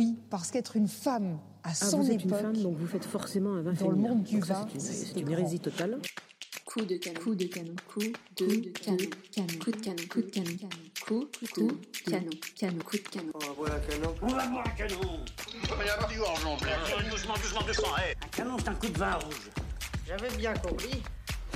Oui, parce qu'être une femme à Ah, son vous êtes époque, une femme, donc vous faites forcément un vin dans le monde du vin, c'est une- hérésie totale. Coup de canon. Coup de canon. Coup de canon. Canon. Coup de canon. Coup de canon. Coup de canon. Canon. Coup de canon. On va boire un canon. On va boire un canon Il va y avoir du hé Un canon, c'est un coup de vin rouge. J'avais bien compris.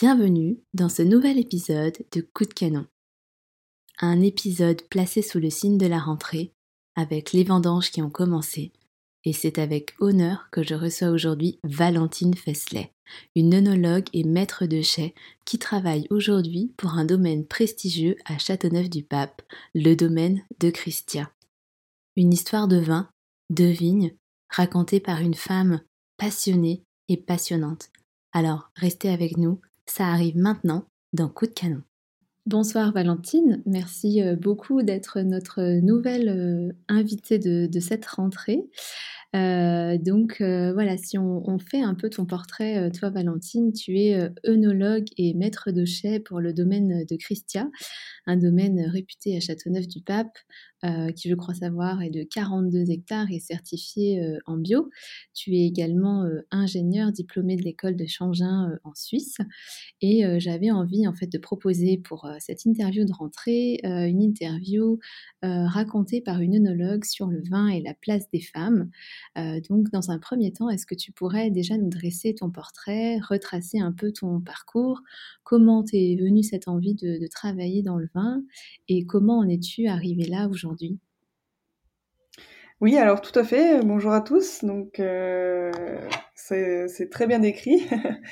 Bienvenue dans ce nouvel épisode de Coup de canon. Un épisode placé sous le signe de la rentrée, avec les vendanges qui ont commencé, et c'est avec honneur que je reçois aujourd'hui Valentine Fesselet, une œnologue et maître de chai qui travaille aujourd'hui pour un domaine prestigieux à Châteauneuf-du-Pape, le domaine de Christia. Une histoire de vin, de vigne, racontée par une femme passionnée et passionnante. Alors, restez avec nous, ça arrive maintenant dans Coup de canon. Bonsoir Valentine, merci euh, beaucoup d'être notre nouvelle euh, invitée de, de cette rentrée. Euh, donc euh, voilà, si on, fait un peu ton portrait, euh, toi Valentine, tu es œnologue et maître de chai pour le domaine de Christia, un domaine réputé à Châteauneuf-du-Pape, qui je crois savoir est de 42 hectares et certifié en bio. Tu es également ingénieur diplômé de l'école de Changin en Suisse. Et j'avais envie en fait de proposer pour cette interview de rentrée une interview racontée par une œnologue sur le vin et la place des femmes. Euh, donc dans un premier temps, est-ce que tu pourrais déjà nous dresser ton portrait, retracer un peu ton parcours, comment t'es venue cette envie de, travailler dans le vin? Et comment en es-tu arrivé là aujourd'hui? Oui, alors tout à fait. Bonjour à tous. Donc, euh, c'est très bien décrit.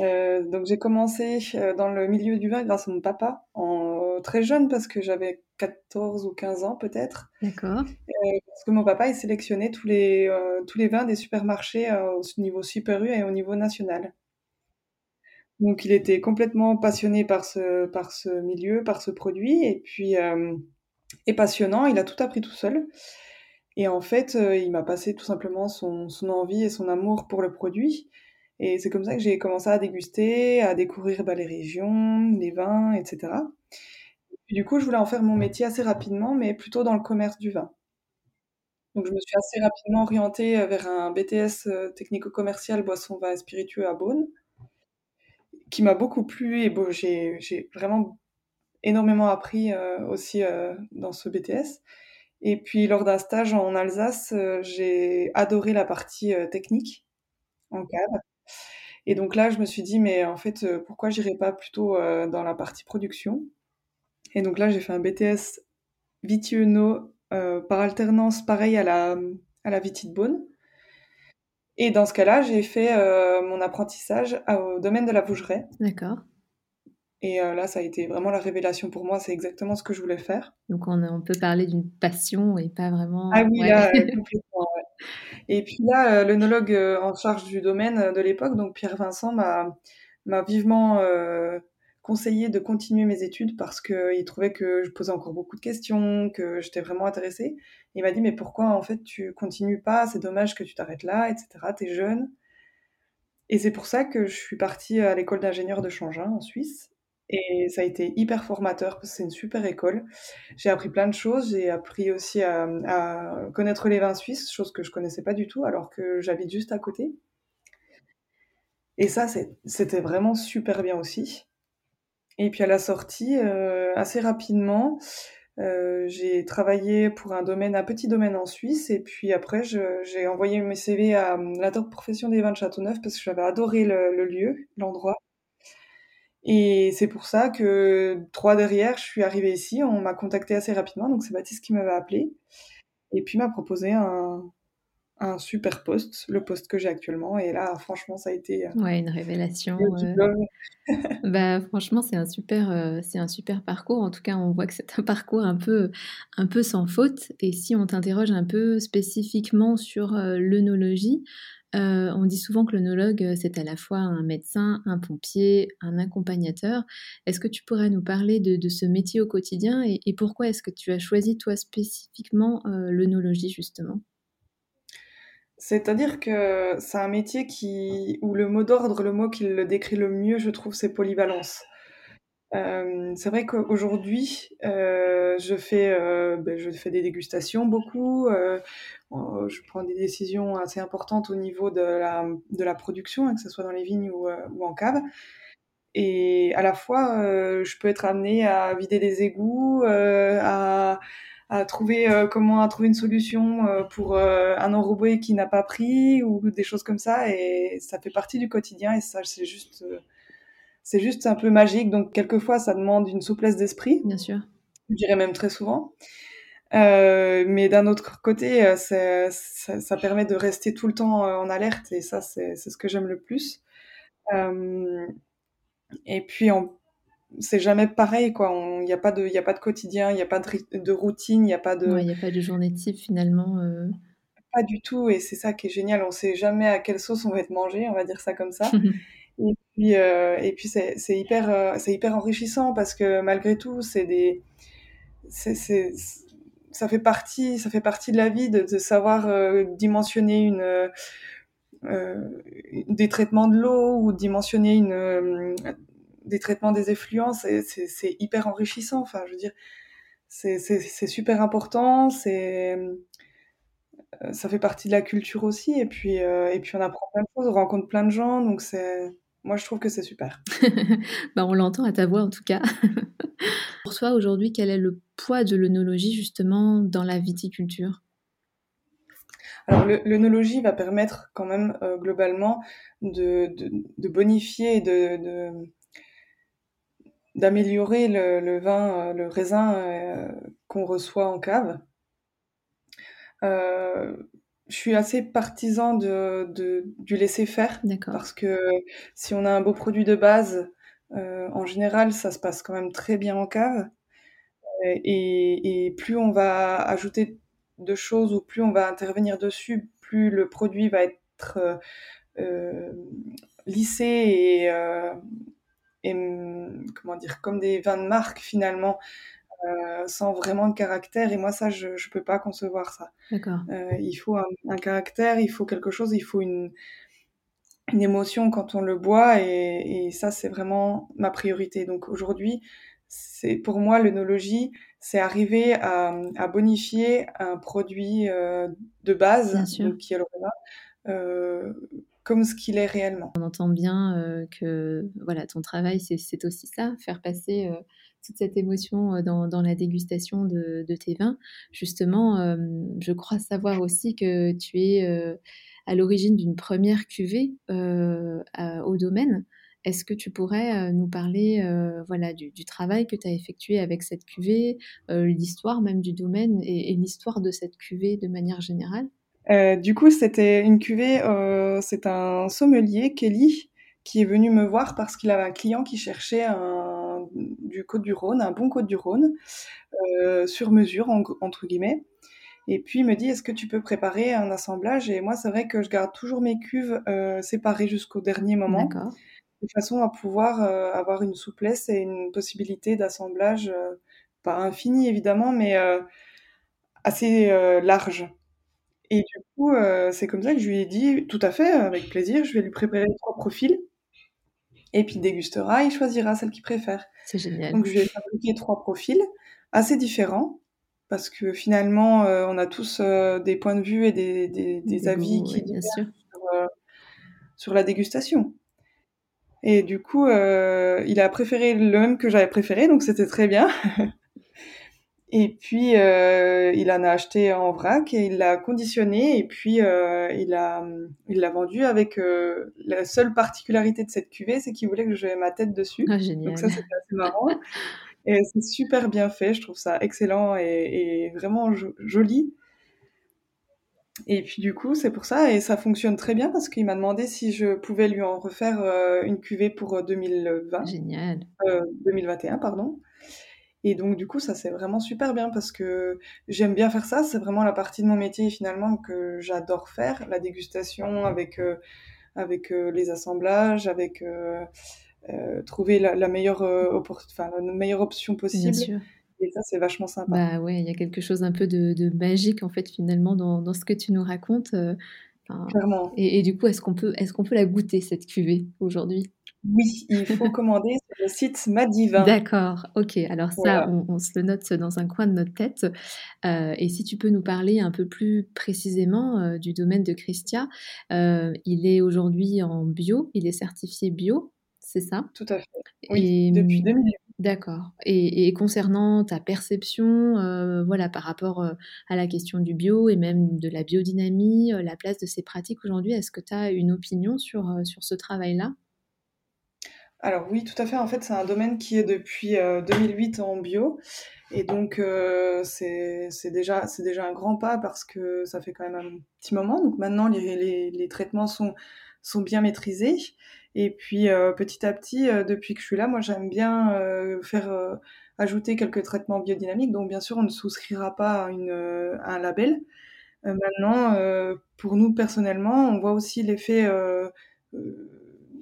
Euh, donc, j'ai commencé dans le milieu du vin grâce à mon papa, en, très jeune parce que j'avais 14 ou 15 ans peut-être. D'accord. Euh, parce que mon papa, il sélectionnait tous les, euh, tous les vins des supermarchés euh, au niveau Super U et au niveau national. Donc, il était complètement passionné par ce, par ce milieu, par ce produit, et puis, et passionnant, il a tout appris tout seul. Et en fait, il m'a passé tout simplement son, son envie et son amour pour le produit. Et c'est comme ça que j'ai commencé à déguster, à découvrir bah, les régions, les vins, etc. Du coup, je voulais en faire mon métier assez rapidement, mais plutôt dans le commerce du vin. Donc, je me suis assez rapidement orientée euh, vers un BTS euh, technico-commercial boisson, vin et spiritueux à Beaune, qui m'a beaucoup plu et bon, j'ai vraiment énormément appris euh, aussi euh, dans ce BTS. Et puis, lors d'un stage en Alsace, euh, j'ai adoré la partie technique en cave. Et donc là, je me suis dit, mais en fait, pourquoi j'irais pas plutôt dans la partie production? Et donc là, j'ai fait un BTS Vitiono euh, par alternance, pareil à la, à la Viti de Beaune. Et dans ce cas-là, j'ai fait euh, mon apprentissage au domaine de la bougerie. D'accord. Et euh, là, ça a été vraiment la révélation pour moi. C'est exactement ce que je voulais faire. Donc on, on peut parler d'une passion et pas vraiment. Ah oui, ouais. là, euh, complètement, ouais. Et puis là, l'œnologue en charge du domaine de l'époque, donc Pierre Vincent, m'a m'a vivement euh, conseillé de continuer mes études parce qu'il trouvait que je posais encore beaucoup de questions, que j'étais vraiment intéressée. Il m'a dit, mais pourquoi en fait tu continues pas? C'est dommage que tu t'arrêtes là, etc. T'es jeune. Et c'est pour ça que je suis partie à l'école d'ingénieur de Changin en Suisse. Et ça a été hyper formateur parce que c'est une super école. J'ai appris plein de choses. J'ai appris aussi à, connaître les vins suisses, chose que je connaissais pas du tout alors que j'habite juste à côté. Et ça, c'était vraiment super bien aussi. Et puis à la sortie, euh, assez rapidement, euh, j'ai travaillé pour un domaine, un petit domaine en Suisse. Et puis après, j'ai envoyé mes CV à la top profession des vins de Châteauneuf parce que j'avais adoré le, le lieu, l'endroit. Et c'est pour ça que trois derrière, je suis arrivée ici. On m'a contacté assez rapidement, donc c'est Baptiste qui m'avait appelé et puis m'a proposé un, un super poste, le poste que j'ai actuellement. Et là, franchement, ça a été euh, Ouais, une révélation. euh. Bah, franchement, c'est un super, euh, c'est un super parcours. En tout cas, on voit que c'est un parcours un peu, un peu sans faute. Et si on t'interroge un peu spécifiquement sur euh, l'œnologie, on dit souvent que l'onologue, c'est à la fois un médecin, un pompier, un accompagnateur. Est-ce que tu pourrais nous parler de, ce métier au quotidien et, et pourquoi est-ce que tu as choisi toi spécifiquement l'œnologie justement? C'est-à-dire que c'est un métier qui, où le mot d'ordre, le mot qui le décrit le mieux, je trouve, c'est polyvalence. Euh, c'est vrai qu'aujourd'hui, euh, je, fais, euh, ben, je fais des dégustations beaucoup, je prends des décisions assez importantes au niveau de la, de la production, hein, que ce soit dans les vignes ou, ou, en cave. Et à la fois, je peux être amenée à vider des égouts, à à trouver euh, comment à trouver une solution euh, pour euh, un enrobé qui n'a pas pris ou des choses comme ça. Et ça fait partie du quotidien et ça c'est juste c'est juste un peu magique. Donc quelquefois ça demande une souplesse d'esprit. Bien sûr. Je dirais même très souvent. Mais d'un autre côté ça, ça, permet de rester tout le temps en alerte. Et ça c'est ce que j'aime le plus. Et puis en c'est jamais pareil, quoi. Il n'y a, pas de, y a pas de quotidien, il n'y a pas de, de routine, il n'y a pas de. Il n'y a pas de journée type finalement. Euh. Pas du tout, et c'est ça qui est génial. On sait jamais à quelle sauce on va être mangé, on va dire ça comme ça. et puis, euh, et puis c'est, hyper, euh, c'est hyper enrichissant parce que malgré tout, c'est des. C'est, c'est, ça fait partie, ça fait partie de la vie de, de savoir dimensionner une. des traitements de l'eau ou dimensionner une, des traitements des effluents, c'est hyper enrichissant. Enfin, je veux dire, c'est super important. C'est euh, ça fait partie de la culture aussi. Et puis, euh, et puis on apprend plein de choses, on rencontre plein de gens. Donc, c'est moi, je trouve que c'est super. bah, on l'entend à ta voix, en tout cas. Pour toi, aujourd'hui, quel est le poids de l'œnologie, justement, dans la viticulture? Alors, l'œnologie va permettre quand même euh, globalement de, de, bonifier et de, d'améliorer le, vin, euh, le raisin euh, qu'on reçoit en cave. Euh, je suis assez partisan de, du laisser faire parce que si on a un beau produit de base, en général, ça se passe quand même très bien en cave. Et, et, plus on va ajouter de choses ou plus on va intervenir dessus, plus le produit va être lissé et, et comment dire, comme des vins de marque finalement, euh, sans vraiment de caractère. Et moi, ça, je ne peux pas concevoir ça. Euh, il faut un, caractère, il faut quelque chose, il faut une, une émotion quand on le boit. Et, et ça, c'est vraiment ma priorité. Donc aujourd'hui, c'est pour moi l'œnologie, c'est arriver à, à, bonifier un produit euh, de base, donc, qui est le euh, comme ce qu'il est réellement. On entend bien euh, que voilà, ton travail, c'est aussi ça, faire passer euh, toute cette émotion euh, dans, la dégustation de, tes vins. Justement, je crois savoir aussi que tu es à l'origine d'une première cuvée au domaine. Est-ce que tu pourrais nous parler voilà, du, travail que tu as effectué avec cette cuvée, l'histoire même du domaine et l'histoire de cette cuvée de manière générale? Euh, du coup, c'était une cuvée, euh, c'est un sommelier, Kelly, qui est venu me voir parce qu'il avait un client qui cherchait un, du Côte-du-Rhône, un bon Côte-du-Rhône, euh, sur mesure, entre guillemets. Et puis il me dit, est-ce que tu peux préparer un assemblage? Et moi, c'est vrai que je garde toujours mes cuves euh, séparées jusqu'au dernier moment, de façon à pouvoir euh, avoir une souplesse et une possibilité d'assemblage, euh, pas infini évidemment, mais assez large. Et du coup, euh, c'est comme ça que je lui ai dit: «Tout à fait, avec plaisir, je vais lui préparer trois profils et puis il dégustera, il choisira celle qu'il préfère». C'est génial. Donc je lui ai fabriqué trois profils assez différents parce que finalement, euh, on a tous, euh, des points de vue et des des avis qui sur, sur la dégustation. Et du coup, il a préféré le même que j'avais préféré, donc c'était très bien. Et puis, euh, il en a acheté en vrac et il l'a conditionné et puis euh, il a il l'a vendu avec euh, la seule particularité de cette cuvée, c'est qu'il voulait que je ma tête dessus. Ah, génial. Donc ça, c'était assez marrant. et c'est super bien fait, je trouve ça excellent et, et vraiment joli. Et puis du coup, c'est pour ça, et ça fonctionne très bien parce qu'il m'a demandé si je pouvais lui en refaire une cuvée pour 2020. Génial. 2021, pardon. Et donc, du coup, ça c'est vraiment super bien parce que j'aime bien faire ça. C'est vraiment la partie de mon métier finalement que j'adore faire, la dégustation avec, euh, avec euh, les assemblages, avec euh, trouver la, la meilleure, enfin, la meilleure option possible. Bien sûr. Et ça, c'est vachement sympa. Bah ouais, il y a quelque chose un peu de, de magique en fait finalement dans, dans, ce que tu nous racontes. Clairement. Et, et, du coup, est-ce qu'on peut, est-ce qu'on peut la goûter cette cuvée aujourd'hui? Oui, il faut commander sur le site Madivin. D'accord, ok. Alors ça, on, on, se le note dans un coin de notre tête. Euh, et si tu peux nous parler un peu plus précisément euh, du domaine de Christia, euh, il est aujourd'hui en bio, il est certifié bio, c'est ça? Tout à fait. Oui, et, depuis 2008. D'accord. Et, et, concernant ta perception, voilà, par rapport à la question du bio et même de la biodynamie, la place de ces pratiques aujourd'hui, est-ce que tu as une opinion sur, sur ce travail-là? Alors oui, tout à fait. En fait, c'est un domaine qui est depuis euh, 2008 en bio. Et donc, euh, c'est déjà, déjà un grand pas parce que ça fait quand même un petit moment. Donc maintenant, les, les, les traitements sont, sont bien maîtrisés. Et puis, euh, petit à petit, euh, depuis que je suis là, moi, j'aime bien euh, faire ajouter quelques traitements biodynamiques. Donc, bien sûr, on ne souscrira pas à, une, à un label. maintenant, pour nous, personnellement, on voit aussi l'effet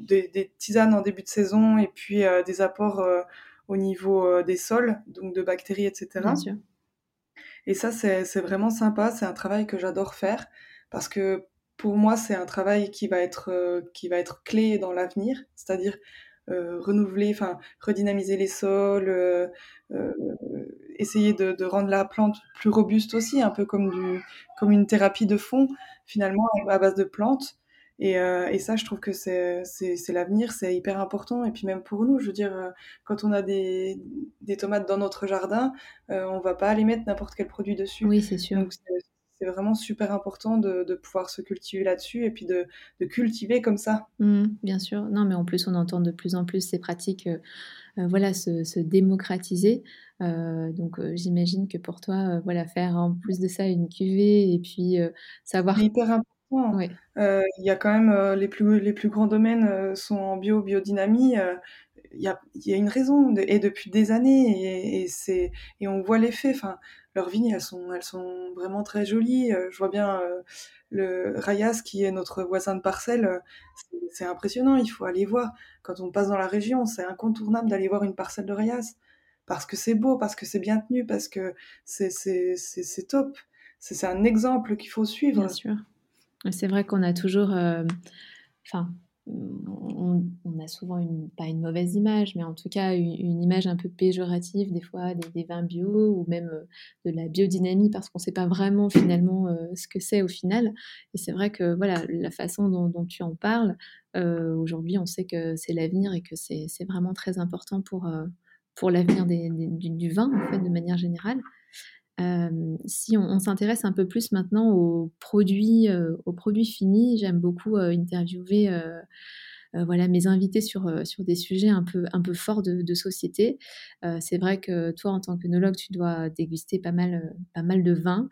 des, des, tisanes en début de saison et puis euh, des apports euh, au niveau euh, des sols, donc de bactéries, etc. Bien sûr. Et ça, c'est vraiment sympa. C'est un travail que j'adore faire parce que pour moi, c'est un travail qui va être, qui va être clé dans l'avenir, c'est-à-dire euh, renouveler, enfin redynamiser les sols, euh, essayer de, de, rendre la plante plus robuste aussi, un peu comme, du, comme une thérapie de fond finalement à base de plantes. Et, euh, et, ça, je trouve que c'est l'avenir, c'est hyper important. Et puis même pour nous, je veux dire, euh, quand on a des, des tomates dans notre jardin, euh, on va pas aller mettre n'importe quel produit dessus. Oui, c'est sûr. Donc c'est vraiment super important de, de pouvoir se cultiver là-dessus et puis de, de, cultiver comme ça. Mmh, bien sûr. Non, mais en plus, on entend de plus en plus ces pratiques euh, voilà, se, se, démocratiser. Euh, donc j'imagine que pour toi, voilà, faire en plus de ça une cuvée et puis savoir... Hyper il euh, y a quand même euh, les, plus, les plus grands domaines euh, sont en bio, biodynamie. Il y, a, y, a, une raison, de, et depuis des années, et, et, c'est, et on voit l'effet. Enfin, leurs vignes, elles sont, elles sont vraiment très jolies. je vois bien le Rayas, qui est notre voisin de parcelle, c'est impressionnant, il faut aller voir. Quand on passe dans la région, c'est incontournable d'aller voir une parcelle de Rayas. Parce que c'est beau, parce que c'est bien tenu, parce que c'est top. C'est un exemple qu'il faut suivre. Bien sûr. C'est vrai qu'on a toujours, euh, enfin, on, a souvent une, pas une mauvaise image, mais en tout cas une, image un peu péjorative des fois des, vins bio ou même euh, de la biodynamie parce qu'on ne sait pas vraiment finalement euh, ce que c'est au final. Et c'est vrai que voilà, la façon dont, tu en parles, aujourd'hui on sait que c'est l'avenir et que c'est vraiment très important pour, pour l'avenir du, du, vin en fait de manière générale. Euh, si on, s'intéresse un peu plus maintenant aux produits, euh, aux produits finis, j'aime beaucoup euh, interviewer voilà mes invités sur, sur des sujets un peu, un peu forts de, société. c'est vrai que toi, en tant qu'œnologue, tu dois déguster pas mal, pas mal de vins.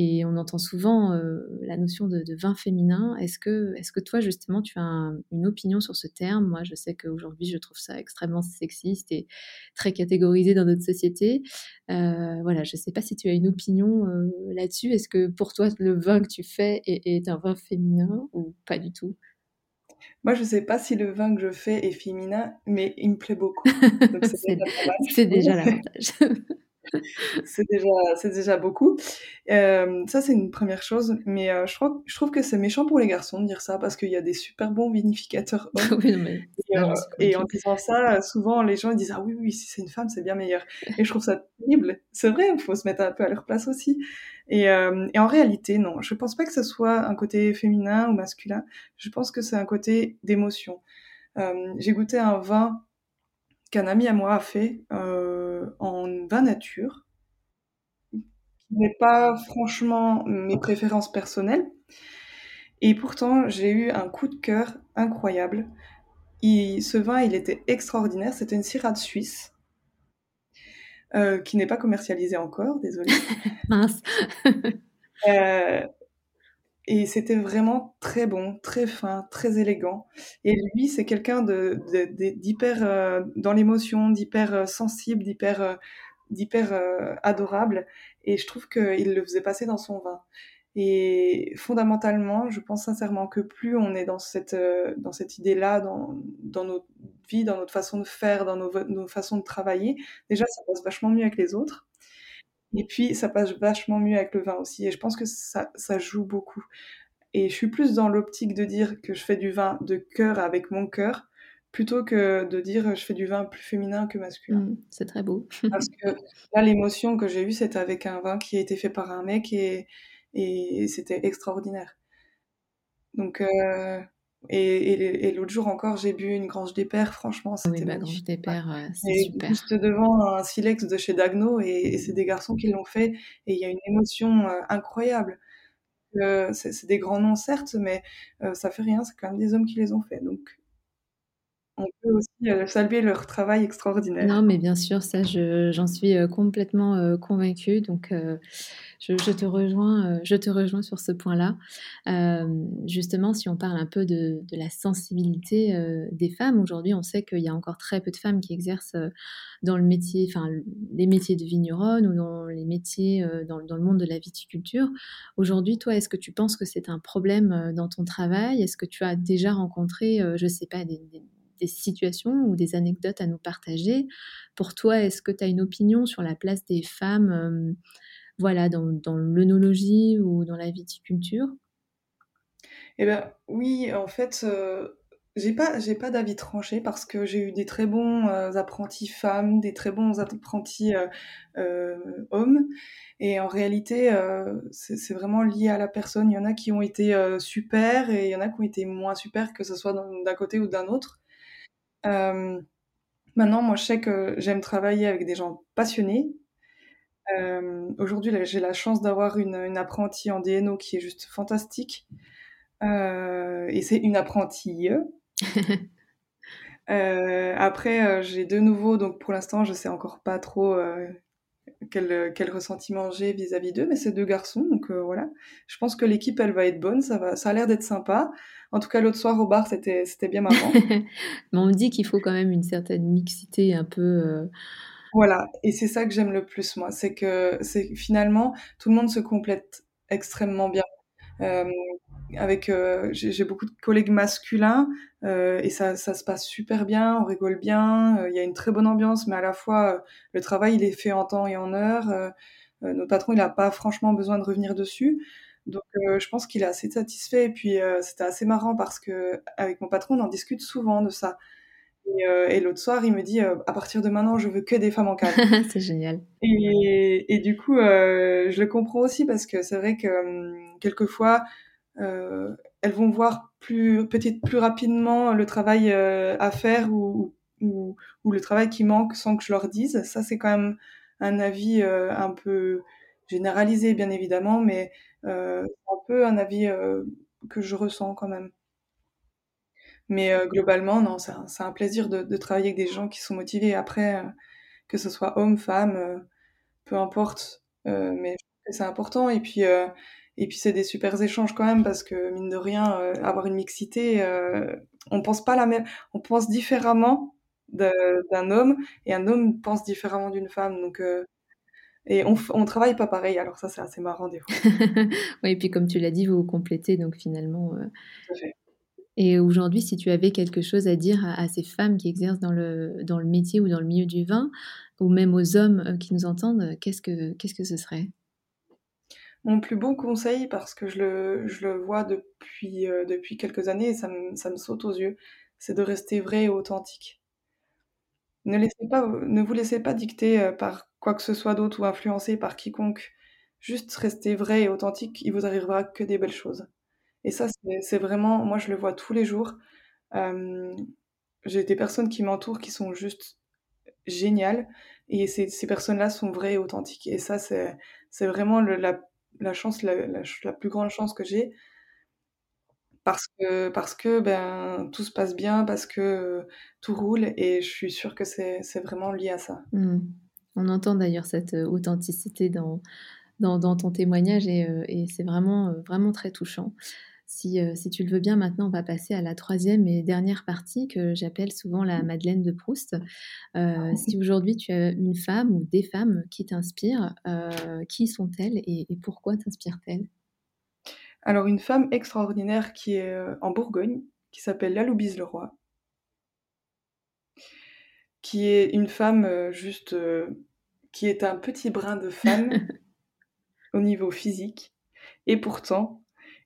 Et on entend souvent euh, la notion de, vin féminin. Est-ce que, est que toi, justement, tu as un, une opinion sur ce terme? Moi, je sais qu'aujourd'hui, je trouve ça extrêmement sexiste et très catégorisé dans notre société. Euh, voilà, je ne sais pas si tu as une opinion euh, là-dessus. Est-ce que pour toi, le vin que tu fais est un vin féminin ou pas du tout? Moi, je sais pas si le vin que je fais est féminin, mais il me plaît beaucoup. C'est déjà l'avantage c'est déjà, c'est déjà beaucoup. Euh, ça, c'est une première chose. Mais euh, je, crois, je trouve que c'est méchant pour les garçons de dire ça parce qu'il y a des super bons vinificateurs hommes. oui, mais... et, euh, et en disant ça, souvent les gens ils disent Ah oui, oui, si c'est une femme, c'est bien meilleur. Et je trouve ça terrible. C'est vrai, il faut se mettre un peu à leur place aussi. Et, euh, et, en réalité, non, je pense pas que ce soit un côté féminin ou masculin. Je pense que c'est un côté d'émotion. Euh, J'ai goûté un vin qu'un ami à moi a fait euh, en vin nature, qui n'est pas franchement mes préférences personnelles. Et pourtant, j'ai eu un coup de cœur incroyable. Ce vin, il était extraordinaire. C'était une Syrah suisse. Euh, qui n'est pas commercialisée encore, désolée. Mince. euh, et c'était vraiment très bon, très fin, très élégant. Et lui, c'est quelqu'un d'hyper de, de, euh, dans l'émotion, d'hyper euh, sensible, d'hyper. Euh, d'hyper adorable et je trouve qu'il le faisait passer dans son vin. Et fondamentalement, je pense sincèrement que plus on est dans cette, dans cette idée-là, dans, dans notre vie, dans notre façon de faire, dans nos, nos façons de travailler, déjà ça passe vachement mieux avec les autres. Et puis ça passe vachement mieux avec le vin aussi. Et je pense que ça, ça joue beaucoup. Et je suis plus dans l'optique de dire que je fais du vin de cœur avec mon cœur, plutôt que de dire je fais du vin plus féminin que masculin. Mmh, c'est très beau. Parce que là, l'émotion que j'ai eue, c'était avec un vin qui a été fait par un mec et, et c'était extraordinaire. Donc, euh, et, et, l'autre jour encore, j'ai bu une Grange des Pères, franchement, c'était oui, bah, Grange des Pères, euh, c'est super. Juste devant un silex de chez Dagno, et, c'est des garçons qui l'ont fait, et il y a une émotion euh, incroyable. Euh, c'est des grands noms, certes, mais ça fait rien, c'est quand même des hommes qui les ont fait. Donc, on peut aussi saluer leur travail extraordinaire. Non, mais bien sûr, ça, j'en suis complètement convaincue. Donc, je, te rejoins, je te rejoins sur ce point-là. justement, si on parle un peu de, la sensibilité des femmes, aujourd'hui, on sait qu'il y a encore très peu de femmes qui exercent dans le métier, enfin, les métiers de vigneronne ou dans les métiers dans, le monde de la viticulture. Aujourd'hui, toi, est-ce que tu penses que c'est un problème dans ton travail? Est-ce que tu as déjà rencontré, je ne sais pas, des situations ou des anecdotes à nous partager. Pour toi, est-ce que tu as une opinion sur la place des femmes euh, voilà, dans, dans l'œnologie ou dans la viticulture? Eh bien, oui, en fait, euh, j'ai pas, pas d'avis tranché parce que j'ai eu des très bons euh, apprentis femmes, des très bons apprentis hommes. Et en réalité, c'est vraiment lié à la personne. Il y en a qui ont été super et il y en a qui ont été moins super, que ce soit d'un côté ou d'un autre. Euh, maintenant, moi, je sais que j'aime travailler avec des gens passionnés. Euh, aujourd'hui, j'ai la chance d'avoir une, apprentie en DNO qui est juste fantastique. Euh, et c'est une apprentie. après, j'ai de nouveau, donc pour l'instant, je sais encore pas trop quel, quel ressentiment j'ai vis-à-vis d'eux, mais c'est deux garçons, donc voilà. Je pense que l'équipe, elle va être bonne, ça, va, ça a l'air d'être sympa. En tout cas, l'autre soir au bar, c'était, c'était bien marrant. Mais on me dit qu'il faut quand même une certaine mixité un peu. Euh, voilà, et c'est ça que j'aime le plus, moi. C'est que c'est, finalement, tout le monde se complète extrêmement bien. Euh, avec euh, j'ai, beaucoup de collègues masculins et ça, ça, se passe super bien, on rigole bien, il y a une très bonne ambiance, mais à la fois le travail il est fait en temps et en heure. notre patron il n'a pas franchement besoin de revenir dessus. Donc euh, je pense qu'il est assez satisfait. Et puis euh, c'était assez marrant parce que avec mon patron, on en discute souvent de ça. Et, euh, l'autre soir, il me dit à partir de maintenant, je veux que des femmes en cadre. c'est génial. Et, et, du coup, je le comprends aussi parce que c'est vrai que hum, quelquefois, elles vont voir plus peut-être plus rapidement le travail à faire ou, ou, ou, le travail qui manque sans que je leur dise. Ça, c'est quand même un avis un peu généralisé, bien évidemment, mais euh, un peu un avis euh, que je ressens quand même. Mais euh, globalement, non, c'est un, plaisir de, travailler avec des gens qui sont motivés. Après, que ce soit homme, femme, peu importe, mais c'est important. Et puis, et puis c'est des super échanges quand même parce que mine de rien, avoir une mixité, on pense pas la même, on pense différemment d'un homme et un homme pense différemment d'une femme. Donc et on, on travaille pas pareil, alors ça c'est assez marrant des fois. oui, et puis comme tu l'as dit, vous vous complétez, donc finalement. Euh... Et aujourd'hui, si tu avais quelque chose à dire à, ces femmes qui exercent dans le, dans le métier ou dans le milieu du vin, ou même aux hommes euh, qui nous entendent, qu'est-ce que, qu'est-ce que ce serait? Mon plus beau conseil, parce que je le, le vois depuis, euh, depuis quelques années et ça me, saute aux yeux, c'est de rester vrai et authentique. Ne, vous laissez pas dicter euh, par quoi que ce soit d'autre ou influencer par quiconque. Juste restez vrai et authentique, il vous arrivera que des belles choses. Et ça, c'est vraiment, moi je le vois tous les jours. J'ai des personnes qui m'entourent qui sont juste géniales et ces, ces personnes-là sont vraies et authentiques. Et ça, c'est vraiment la, la, chance, la, plus grande chance que j'ai parce que, parce que ben, tout se passe bien, parce que tout roule et je suis sûre que c'est vraiment lié à ça. Mmh. On entend d'ailleurs cette euh, authenticité dans, dans, ton témoignage et, euh, et c'est vraiment, euh, vraiment très touchant. Si, euh, si tu le veux bien, maintenant, on va passer à la troisième et dernière partie que j'appelle souvent la Madeleine de Proust. Euh, si aujourd'hui tu as une femme ou des femmes qui t'inspirent, euh, qui sont-elles et, et pourquoi t'inspirent-elles? Alors, une femme extraordinaire qui est en Bourgogne, qui s'appelle Laloubise Leroy, qui est une femme juste qui est un petit brin de femme au niveau physique, et pourtant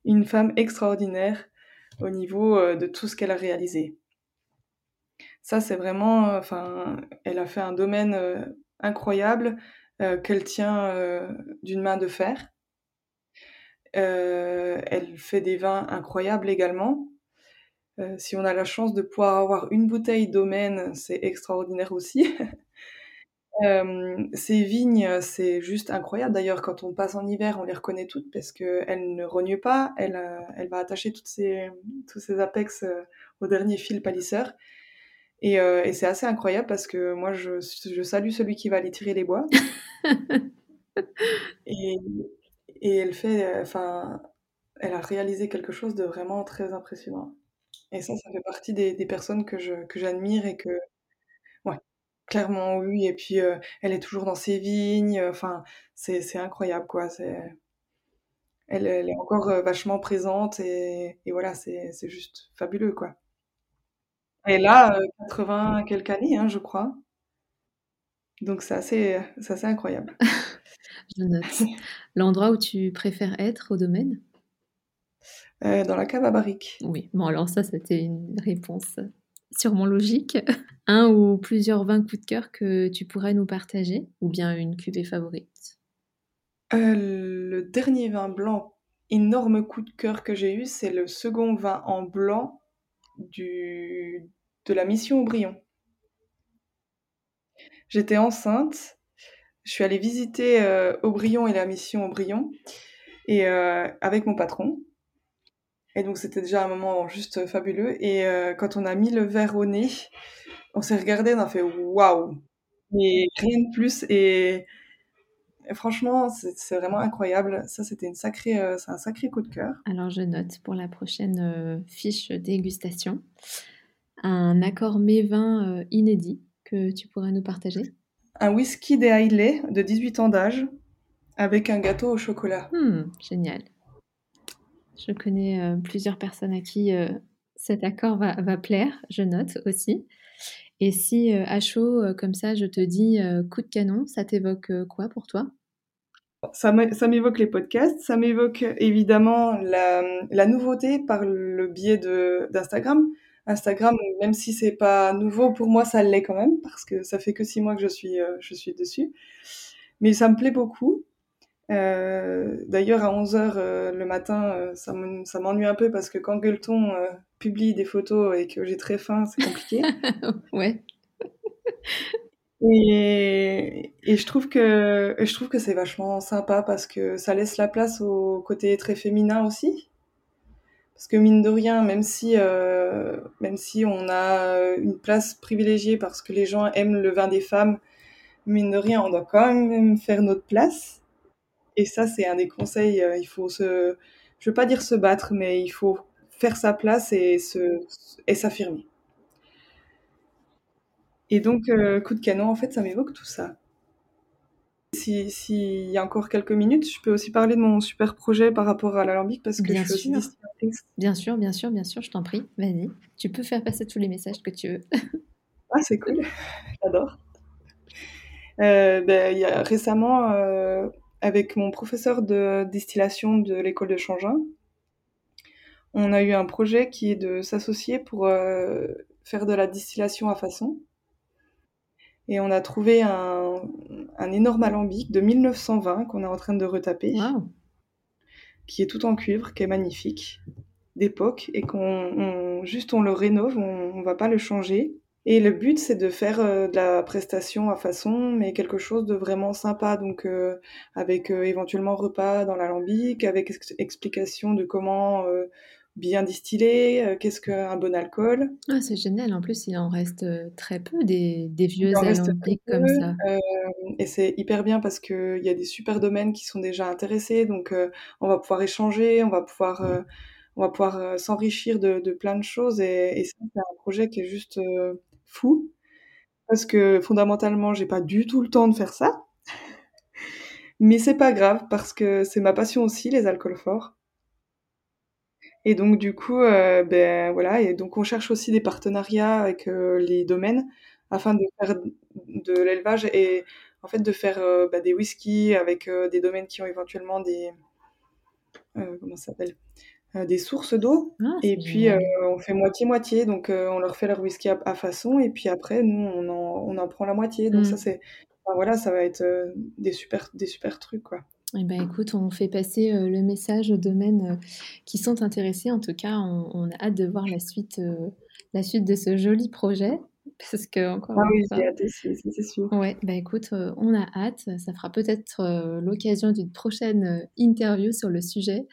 une femme extraordinaire au niveau euh, de tout ce qu'elle a réalisé. Ça, c'est vraiment, euh, enfin, elle a fait un domaine euh, incroyable qu'elle tient d'une main de fer. Elle fait des vins incroyables également. Si on a la chance de pouvoir avoir une bouteille domaine, c'est extraordinaire aussi. Euh, ces vignes, c'est juste incroyable. D'ailleurs, quand on passe en hiver, on les reconnaît toutes parce qu'elles ne rognent pas. Elle, euh, elle va attacher toutes ces, tous ces apex euh, au dernier fil palisseur. Et, euh, et c'est assez incroyable parce que moi, je, je salue celui qui va aller tirer les bois. et, et elle fait, enfin, elle a réalisé quelque chose de vraiment très impressionnant. Et ça, ça fait partie des, des personnes que je, que j'admire et que, clairement oui. Et puis, euh, elle est toujours dans ses vignes. Enfin, c'est, c'est incroyable, quoi. C'est, elle, elle est encore vachement présente et, et voilà, c'est, c'est juste fabuleux, quoi. Et là, euh, 80 quelques années, hein, je crois. Donc c'est assez, c'est assez incroyable. Je note. L'endroit où tu préfères être au domaine? Euh, dans la cave à barrique. Oui, bon alors ça, c'était une réponse sûrement logique. Un ou plusieurs vins coup de cœur que tu pourrais nous partager, ou bien une cuvée favorite Euh, le dernier vin blanc, énorme coup de cœur que j'ai eu, c'est le second vin en blanc de la mission Aubryon. J'étais enceinte, je suis allée visiter euh, Aubryon et la mission Aubryon euh, avec mon patron. Et donc c'était déjà un moment juste fabuleux. Et euh, quand on a mis le verre au nez, on s'est regardé, on a fait waouh, mais rien de plus. Et, et franchement, c'est vraiment incroyable. Ça, c'était une sacrée, euh, c'est un sacré coup de cœur. Alors je note pour la prochaine euh, fiche dégustation un accord euh, inédit que tu pourrais nous partager. Un whisky des Hailey de 18 ans d'âge avec un gâteau au chocolat. Hmm, génial. Je connais euh, plusieurs personnes à qui euh, cet accord va, plaire, je note aussi. Et si euh, à chaud, euh, comme ça, je te dis coup de canon, ça t'évoque quoi pour toi? Ça m'é- ça m'évoque les podcasts, ça m'évoque évidemment la, nouveauté par le biais d'Instagram. Instagram, même si c'est pas nouveau pour moi, ça l'est quand même parce que ça fait que six mois que je suis je suis dessus. Mais ça me plaît beaucoup. Euh, d'ailleurs, à 11h le matin, euh, ça me- ça m'ennuie un peu parce que quand Gueuleton euh, publie des photos et que j'ai très faim, c'est compliqué. Ouais, Et, et je trouve que je trouve que c'est vachement sympa parce que ça laisse la place au côté très féminin aussi. Parce que mine de rien, même si euh, même si on a une place privilégiée parce que les gens aiment le vin des femmes, mine de rien, on doit quand même faire notre place. Et ça, c'est un des conseils. euh, Il faut se, je veux pas dire se battre, mais il faut faire sa place et se et s'affirmer. Et donc, euh, coup de canon, en fait, ça m'évoque tout ça. Si, s'il y a encore quelques minutes, je peux aussi parler de mon super projet par rapport à l'alambic parce que Bien je suis aussi sûr. distillatrice. bien sûr, bien sûr, bien sûr, je t'en prie, vas-y. Tu peux faire passer tous les messages que tu veux. Ah, c'est cool, j'adore. Euh, ben, il y a récemment, euh, avec mon professeur de distillation de l'école de Changin, on a eu un projet qui est de s'associer pour euh, faire de la distillation à façon. Et on a trouvé un, un énorme alambic de 1920 qu'on est en train de retaper, qui est tout en cuivre, qui est magnifique, d'époque, et qu'on on- juste on le rénove, on, on va pas le changer. Et le but, c'est de faire euh, de la prestation à façon, mais quelque chose de vraiment sympa, donc euh, avec euh, éventuellement repas dans l'alambic, avec ex- explication de comment bien distiller, qu'est-ce qu'un bon alcool. Ah, c'est génial. En plus, il en reste très peu des, des vieux alambics comme ça. et c'est hyper bien parce qu'il y a des super domaines qui sont déjà intéressés, donc on va pouvoir échanger, on va pouvoir on va pouvoir s'enrichir de, de, plein de choses et, et ça c'est un projet qui est juste fou. Parce que fondamentalement j'ai pas du tout le temps de faire ça. Mais c'est pas grave parce que c'est ma passion aussi les alcools forts. Et donc du coup euh, ben voilà et donc on cherche aussi des partenariats avec euh, les domaines afin de faire de l'élevage et en fait de faire euh, bah, des whiskies avec des domaines qui ont éventuellement des comment ça s'appelle? Des sources d'eau Ah, et puis euh, on fait moitié-moitié donc euh, on leur fait leur whisky à, à façon et puis après nous on en, on en prend la moitié donc ça Mmh. c'est enfin, voilà ça va être euh, des super des super trucs quoi. Eh ben, écoute, on fait passer euh, le message aux domaines euh, qui sont intéressés. En tout cas, on, on a hâte de voir la suite, euh, la suite de ce joli projet. Parce que, encore Ah une oui fois, j'ai hâte aussi c'est sûr. ouais, bah écoute, euh, on a hâte. Ça fera peut-être euh, l'occasion d'une prochaine euh, interview sur le sujet.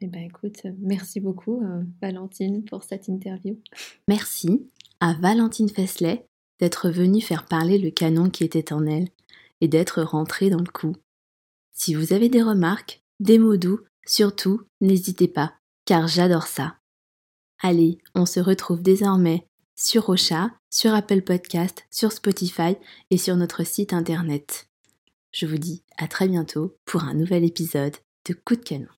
Eh ben, écoute, euh, merci beaucoup, euh, Valentine, pour cette interview. Merci à Valentine Fesley d'être venue faire parler le canon qui était en elle et d'être rentrée dans le coup. Si vous avez des remarques, des mots doux, surtout, n'hésitez pas, car j'adore ça. Allez, on se retrouve désormais sur Ocha, sur Apple Podcast, sur Spotify et sur notre site internet. Je vous dis à très bientôt pour un nouvel épisode de Coup de canon.